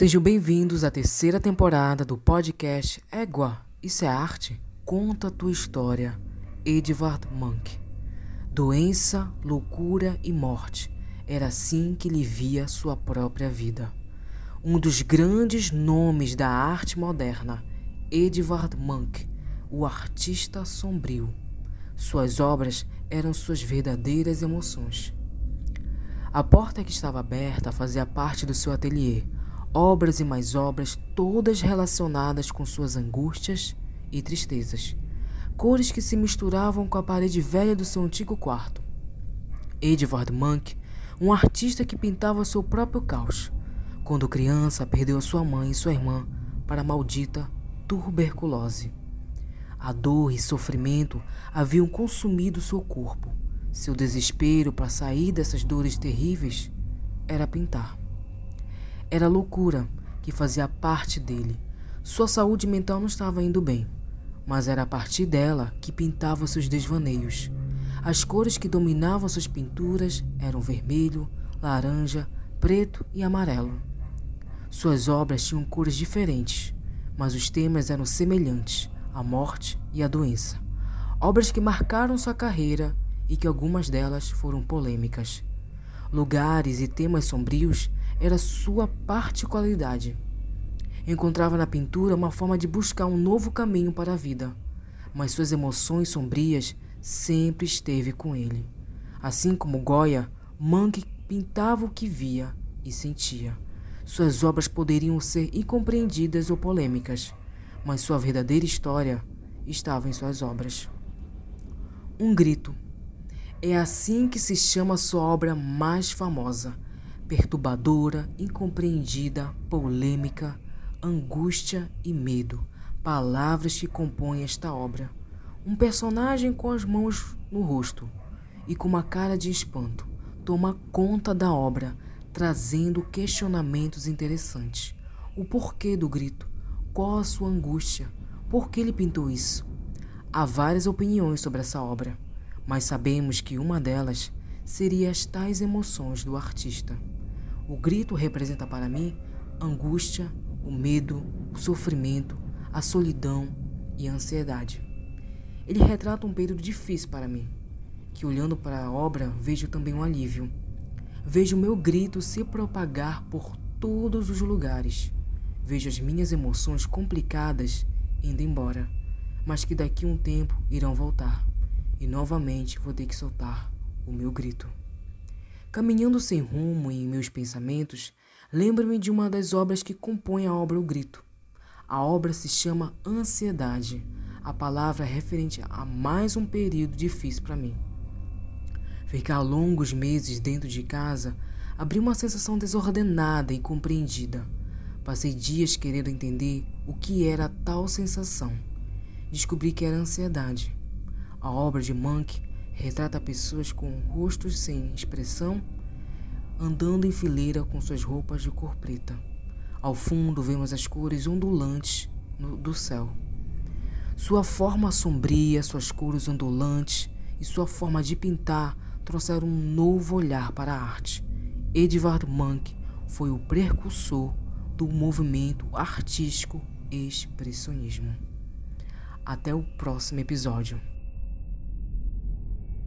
Sejam bem-vindos à terceira temporada do podcast Égua, Isso é Arte? Conta a tua história, Edvard Munch. Doença, loucura e morte. Era assim que ele via sua própria vida. Um dos grandes nomes da arte moderna, Edvard Munch, o artista sombrio. Suas obras eram suas verdadeiras emoções. A porta que estava aberta fazia parte do seu ateliê, obras e mais obras, todas relacionadas com suas angústias e tristezas. Cores que se misturavam com a parede velha do seu antigo quarto. Edvard Munch, um artista que pintava seu próprio caos. Quando criança, perdeu sua mãe e sua irmã para a maldita tuberculose. A dor e sofrimento haviam consumido seu corpo. Seu desespero para sair dessas dores terríveis era pintar. Era loucura que fazia parte dele. Sua saúde mental não estava indo bem, mas era a partir dela que pintava seus desvaneios. As cores que dominavam suas pinturas eram vermelho, laranja, preto e amarelo. Suas obras tinham cores diferentes, mas os temas eram semelhantes: a morte e a doença. Obras que marcaram sua carreira e que algumas delas foram polêmicas. Lugares e temas sombrios era sua particularidade. Encontrava na pintura uma forma de buscar um novo caminho para a vida, mas suas emoções sombrias sempre esteve com ele. Assim como Goya, Mank pintava o que via e sentia. Suas obras poderiam ser incompreendidas ou polêmicas, mas sua verdadeira história estava em suas obras. Um grito. É assim que se chama sua obra mais famosa perturbadora, incompreendida, polêmica, angústia e medo, palavras que compõem esta obra. Um personagem com as mãos no rosto e com uma cara de espanto toma conta da obra, trazendo questionamentos interessantes. O porquê do grito? Qual a sua angústia? Por que ele pintou isso? Há várias opiniões sobre essa obra, mas sabemos que uma delas seria as tais emoções do artista. O grito representa para mim angústia, o medo, o sofrimento, a solidão e a ansiedade. Ele retrata um período difícil para mim, que olhando para a obra vejo também um alívio. Vejo o meu grito se propagar por todos os lugares. Vejo as minhas emoções complicadas indo embora, mas que daqui a um tempo irão voltar e novamente vou ter que soltar o meu grito. Caminhando sem rumo em meus pensamentos, lembro-me de uma das obras que compõem a obra O Grito. A obra se chama Ansiedade. A palavra referente a mais um período difícil para mim. Ficar longos meses dentro de casa abriu uma sensação desordenada e compreendida. Passei dias querendo entender o que era tal sensação. Descobri que era ansiedade. A obra de Monk Retrata pessoas com rostos sem expressão, andando em fileira com suas roupas de cor preta. Ao fundo vemos as cores ondulantes no, do céu. Sua forma sombria, suas cores ondulantes e sua forma de pintar trouxeram um novo olhar para a arte. Edvard Munch foi o precursor do movimento artístico expressionismo. Até o próximo episódio.